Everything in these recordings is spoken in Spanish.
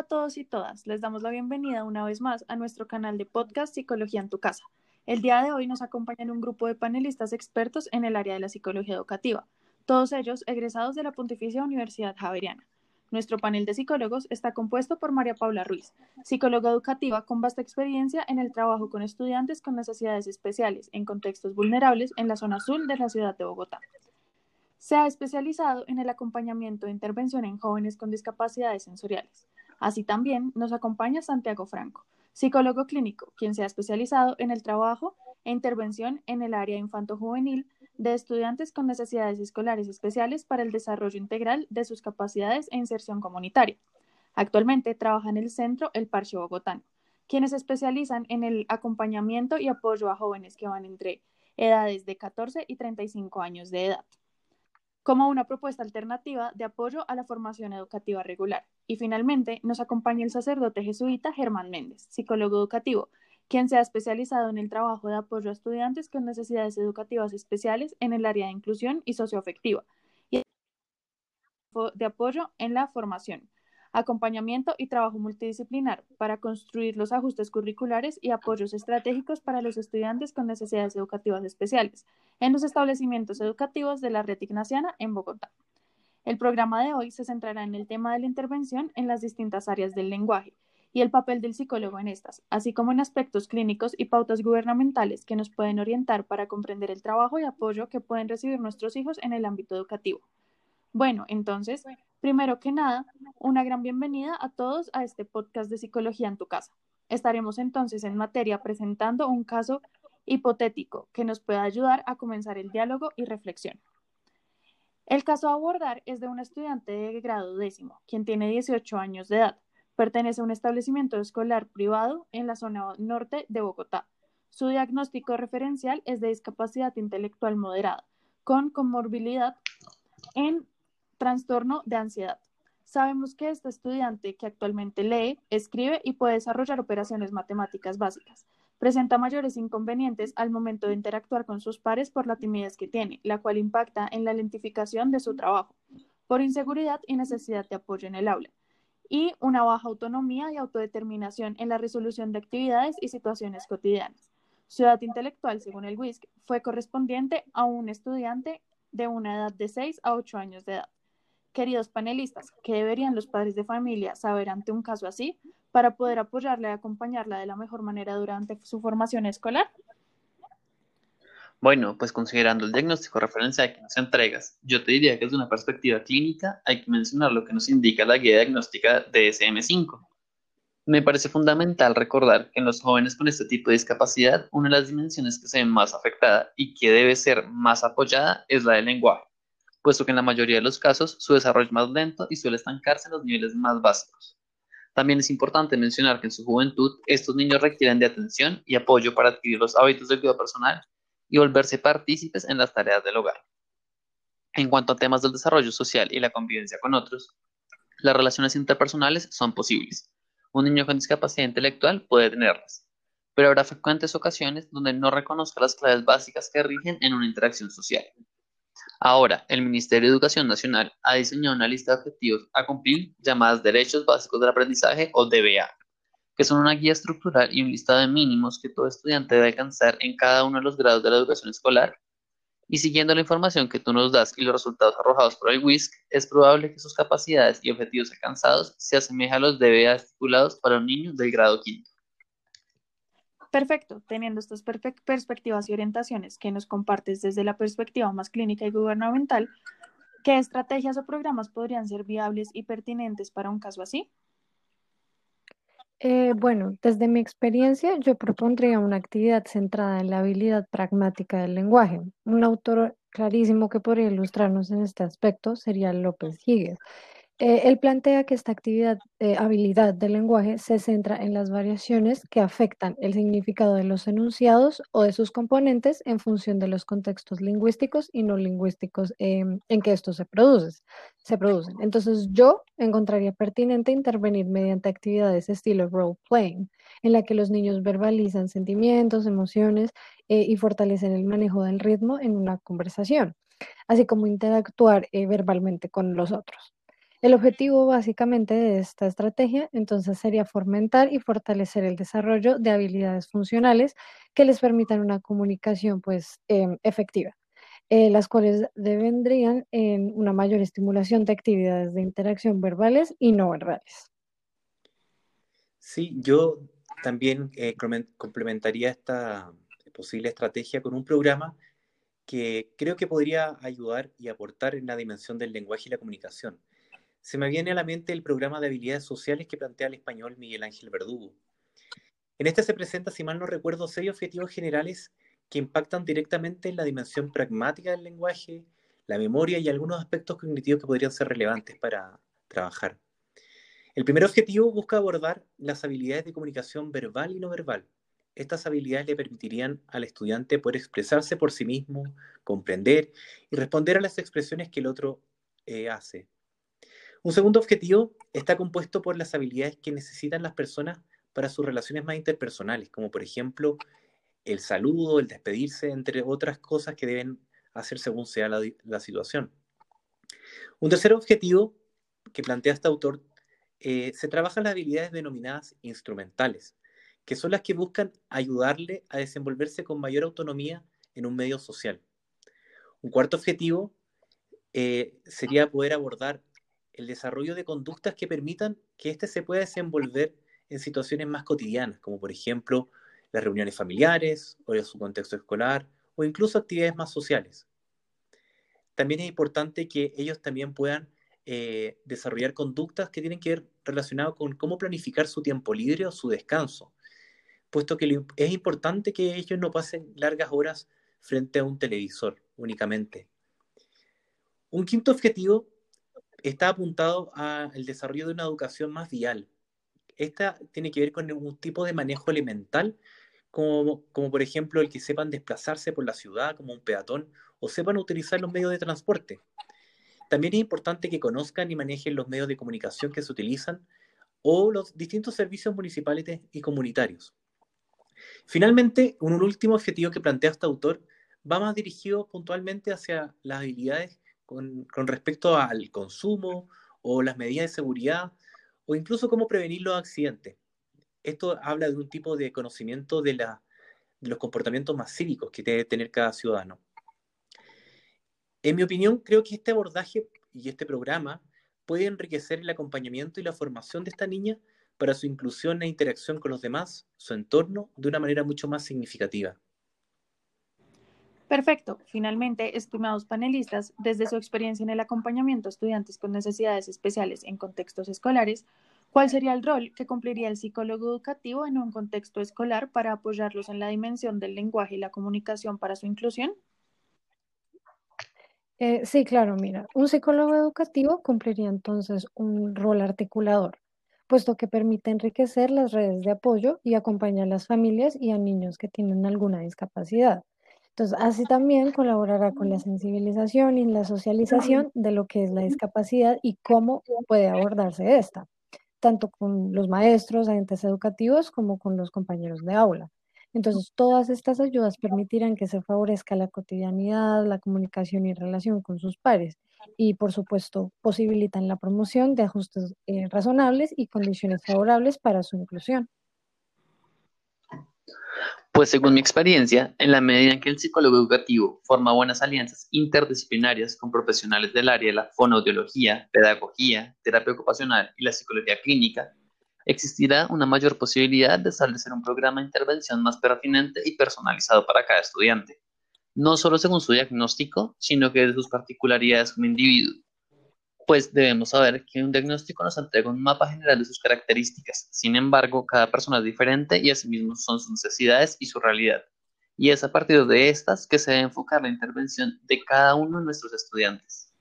a todos y todas, les damos la bienvenida una vez más a nuestro canal de podcast Psicología en tu casa. El día de hoy nos acompañan un grupo de panelistas expertos en el área de la psicología educativa, todos ellos egresados de la Pontificia Universidad Javeriana. Nuestro panel de psicólogos está compuesto por María Paula Ruiz, psicóloga educativa con vasta experiencia en el trabajo con estudiantes con necesidades especiales en contextos vulnerables en la zona sur de la ciudad de Bogotá. Se ha especializado en el acompañamiento e intervención en jóvenes con discapacidades sensoriales. Así también nos acompaña Santiago Franco, psicólogo clínico, quien se ha especializado en el trabajo e intervención en el área infanto-juvenil de estudiantes con necesidades escolares especiales para el desarrollo integral de sus capacidades e inserción comunitaria. Actualmente trabaja en el centro El Parche Bogotano, quienes se especializan en el acompañamiento y apoyo a jóvenes que van entre edades de 14 y 35 años de edad como una propuesta alternativa de apoyo a la formación educativa regular. Y finalmente nos acompaña el sacerdote jesuita Germán Méndez, psicólogo educativo, quien se ha especializado en el trabajo de apoyo a estudiantes con necesidades educativas especiales en el área de inclusión y socioafectiva y de apoyo en la formación, acompañamiento y trabajo multidisciplinar para construir los ajustes curriculares y apoyos estratégicos para los estudiantes con necesidades educativas especiales en los establecimientos educativos de la red ignaciana en Bogotá. El programa de hoy se centrará en el tema de la intervención en las distintas áreas del lenguaje y el papel del psicólogo en estas, así como en aspectos clínicos y pautas gubernamentales que nos pueden orientar para comprender el trabajo y apoyo que pueden recibir nuestros hijos en el ámbito educativo. Bueno, entonces, primero que nada, una gran bienvenida a todos a este podcast de Psicología en tu casa. Estaremos entonces en materia presentando un caso hipotético que nos pueda ayudar a comenzar el diálogo y reflexión. El caso a abordar es de un estudiante de grado décimo, quien tiene 18 años de edad. Pertenece a un establecimiento escolar privado en la zona norte de Bogotá. Su diagnóstico referencial es de discapacidad intelectual moderada, con comorbilidad en trastorno de ansiedad. Sabemos que este estudiante que actualmente lee, escribe y puede desarrollar operaciones matemáticas básicas presenta mayores inconvenientes al momento de interactuar con sus pares por la timidez que tiene, la cual impacta en la identificación de su trabajo, por inseguridad y necesidad de apoyo en el aula, y una baja autonomía y autodeterminación en la resolución de actividades y situaciones cotidianas. Su edad intelectual, según el WISC, fue correspondiente a un estudiante de una edad de 6 a 8 años de edad. Queridos panelistas, ¿qué deberían los padres de familia saber ante un caso así para poder apoyarle y acompañarla de la mejor manera durante su formación escolar? Bueno, pues considerando el diagnóstico referencial que nos entregas, yo te diría que desde una perspectiva clínica hay que mencionar lo que nos indica la guía diagnóstica de SM5. Me parece fundamental recordar que en los jóvenes con este tipo de discapacidad, una de las dimensiones que se ven más afectada y que debe ser más apoyada es la del lenguaje puesto que en la mayoría de los casos su desarrollo es más lento y suele estancarse en los niveles más básicos. También es importante mencionar que en su juventud estos niños requieren de atención y apoyo para adquirir los hábitos de cuidado personal y volverse partícipes en las tareas del hogar. En cuanto a temas del desarrollo social y la convivencia con otros, las relaciones interpersonales son posibles. Un niño con discapacidad intelectual puede tenerlas, pero habrá frecuentes ocasiones donde no reconozca las claves básicas que rigen en una interacción social. Ahora, el Ministerio de Educación Nacional ha diseñado una lista de objetivos a cumplir llamadas Derechos Básicos del Aprendizaje o DBA, que son una guía estructural y un listado de mínimos que todo estudiante debe alcanzar en cada uno de los grados de la educación escolar. Y siguiendo la información que tú nos das y los resultados arrojados por el WISC, es probable que sus capacidades y objetivos alcanzados se asemejen a los DBA estipulados para un niño del grado quinto. Perfecto, teniendo estas perspectivas y orientaciones que nos compartes desde la perspectiva más clínica y gubernamental, ¿qué estrategias o programas podrían ser viables y pertinentes para un caso así? Eh, bueno, desde mi experiencia, yo propondría una actividad centrada en la habilidad pragmática del lenguaje. Un autor clarísimo que podría ilustrarnos en este aspecto sería López Higues. Eh, él plantea que esta actividad, eh, habilidad del lenguaje se centra en las variaciones que afectan el significado de los enunciados o de sus componentes en función de los contextos lingüísticos y no lingüísticos em, en que estos se, produce, se producen. Entonces yo encontraría pertinente intervenir mediante actividades estilo role playing, en la que los niños verbalizan sentimientos, emociones eh, y fortalecen el manejo del ritmo en una conversación, así como interactuar verbalmente con los otros. El objetivo básicamente de esta estrategia entonces sería fomentar y fortalecer el desarrollo de habilidades funcionales que les permitan una comunicación pues em, efectiva, eh, las cuales devendrían en una mayor estimulación de actividades de interacción verbales y no verbales. Sí, yo también eh, complementaría esta posible estrategia con un programa que creo que podría ayudar y aportar en la dimensión del lenguaje y la comunicación. Se me viene a la mente el programa de habilidades sociales que plantea el español Miguel Ángel Verdugo. En este se presenta, si mal no recuerdo, seis objetivos generales que impactan directamente en la dimensión pragmática del lenguaje, la memoria y algunos aspectos cognitivos que podrían ser relevantes para trabajar. El primer objetivo busca abordar las habilidades de comunicación verbal y no verbal. Estas habilidades le permitirían al estudiante poder expresarse por sí mismo, comprender y responder a las expresiones que el otro eh, hace. Un segundo objetivo está compuesto por las habilidades que necesitan las personas para sus relaciones más interpersonales, como por ejemplo el saludo, el despedirse, entre otras cosas que deben hacer según sea la, situación. Un tercer objetivo que plantea este autor eh, se trabajan las habilidades denominadas instrumentales, que son las que buscan ayudarle a desenvolverse con mayor autonomía en un medio social. Un cuarto objetivo eh, sería poder abordar el desarrollo de conductas que permitan que éste se pueda desenvolver en situaciones más cotidianas, como por ejemplo las reuniones familiares o en su contexto escolar o incluso actividades más sociales. También es importante que ellos también puedan eh, desarrollar conductas que tienen que ver relacionado con cómo planificar su tiempo libre o su descanso, puesto que es importante que ellos no pasen largas horas frente a un televisor únicamente. Un quinto objetivo está apuntado al desarrollo de una educación más vial. Esta tiene que ver con un tipo de manejo elemental, como, como por ejemplo el que sepan desplazarse por la ciudad como un peatón o sepan utilizar los medios de transporte. También es importante que conozcan y manejen los medios de comunicación que se utilizan o los distintos servicios municipales y comunitarios. Finalmente, un último objetivo que plantea este autor va más dirigido puntualmente hacia las habilidades con, respecto al consumo o las medidas de seguridad o incluso cómo prevenir los accidentes. Esto habla de un tipo de conocimiento de, de los comportamientos más cívicos que debe tener cada ciudadano. En mi opinión, creo que este abordaje y este programa puede enriquecer el acompañamiento y la formación de esta niña para su inclusión e interacción con los demás, su entorno, de una manera mucho más significativa. Perfecto. Finalmente, estimados panelistas, desde su experiencia en el acompañamiento a estudiantes con necesidades especiales en contextos escolares, ¿cuál sería el rol que cumpliría el psicólogo educativo en un contexto escolar para apoyarlos en la dimensión del lenguaje y la comunicación para su inclusión? Eh, sí, claro, mira, un psicólogo educativo cumpliría entonces un rol articulador, puesto que permite enriquecer las redes de apoyo y acompañar a las familias y a niños que tienen alguna discapacidad. Entonces, así también colaborará con la sensibilización y la socialización de lo que es la discapacidad y cómo puede abordarse esta, tanto con los maestros, agentes educativos, como con los compañeros de aula. Entonces, todas estas ayudas permitirán que se favorezca la cotidianidad, la comunicación y relación con sus pares y, por supuesto, posibilitan la promoción de ajustes eh, razonables y condiciones favorables para su inclusión. Pues según mi experiencia, en la medida en que el psicólogo educativo forma buenas alianzas interdisciplinarias con profesionales del área de la fonoaudiología, pedagogía, terapia ocupacional y la psicología clínica, existirá una mayor posibilidad de establecer un programa de intervención más pertinente y personalizado para cada estudiante, no solo según su diagnóstico, sino que de sus particularidades como individuo. Pues debemos saber que un diagnóstico nos entrega un mapa general de sus características, sin embargo, cada persona es diferente y asimismo son sus necesidades y su realidad. Y es a partir de estas que se debe enfocar la intervención de cada uno de nuestros estudiantes.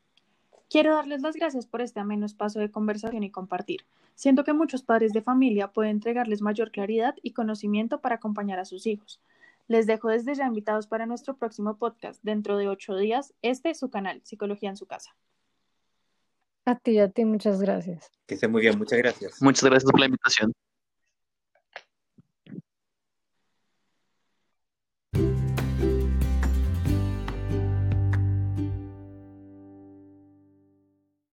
Quiero darles las gracias por este ameno espacio de conversación y compartir. Siento que muchos padres de familia pueden entregarles mayor claridad y conocimiento para acompañar a sus hijos. Les dejo desde ya invitados para nuestro próximo podcast dentro de ocho días. Este es su canal, Psicología en su casa. A ti, a ti, muchas gracias. Que esté muy bien, muchas gracias. Muchas gracias por la invitación.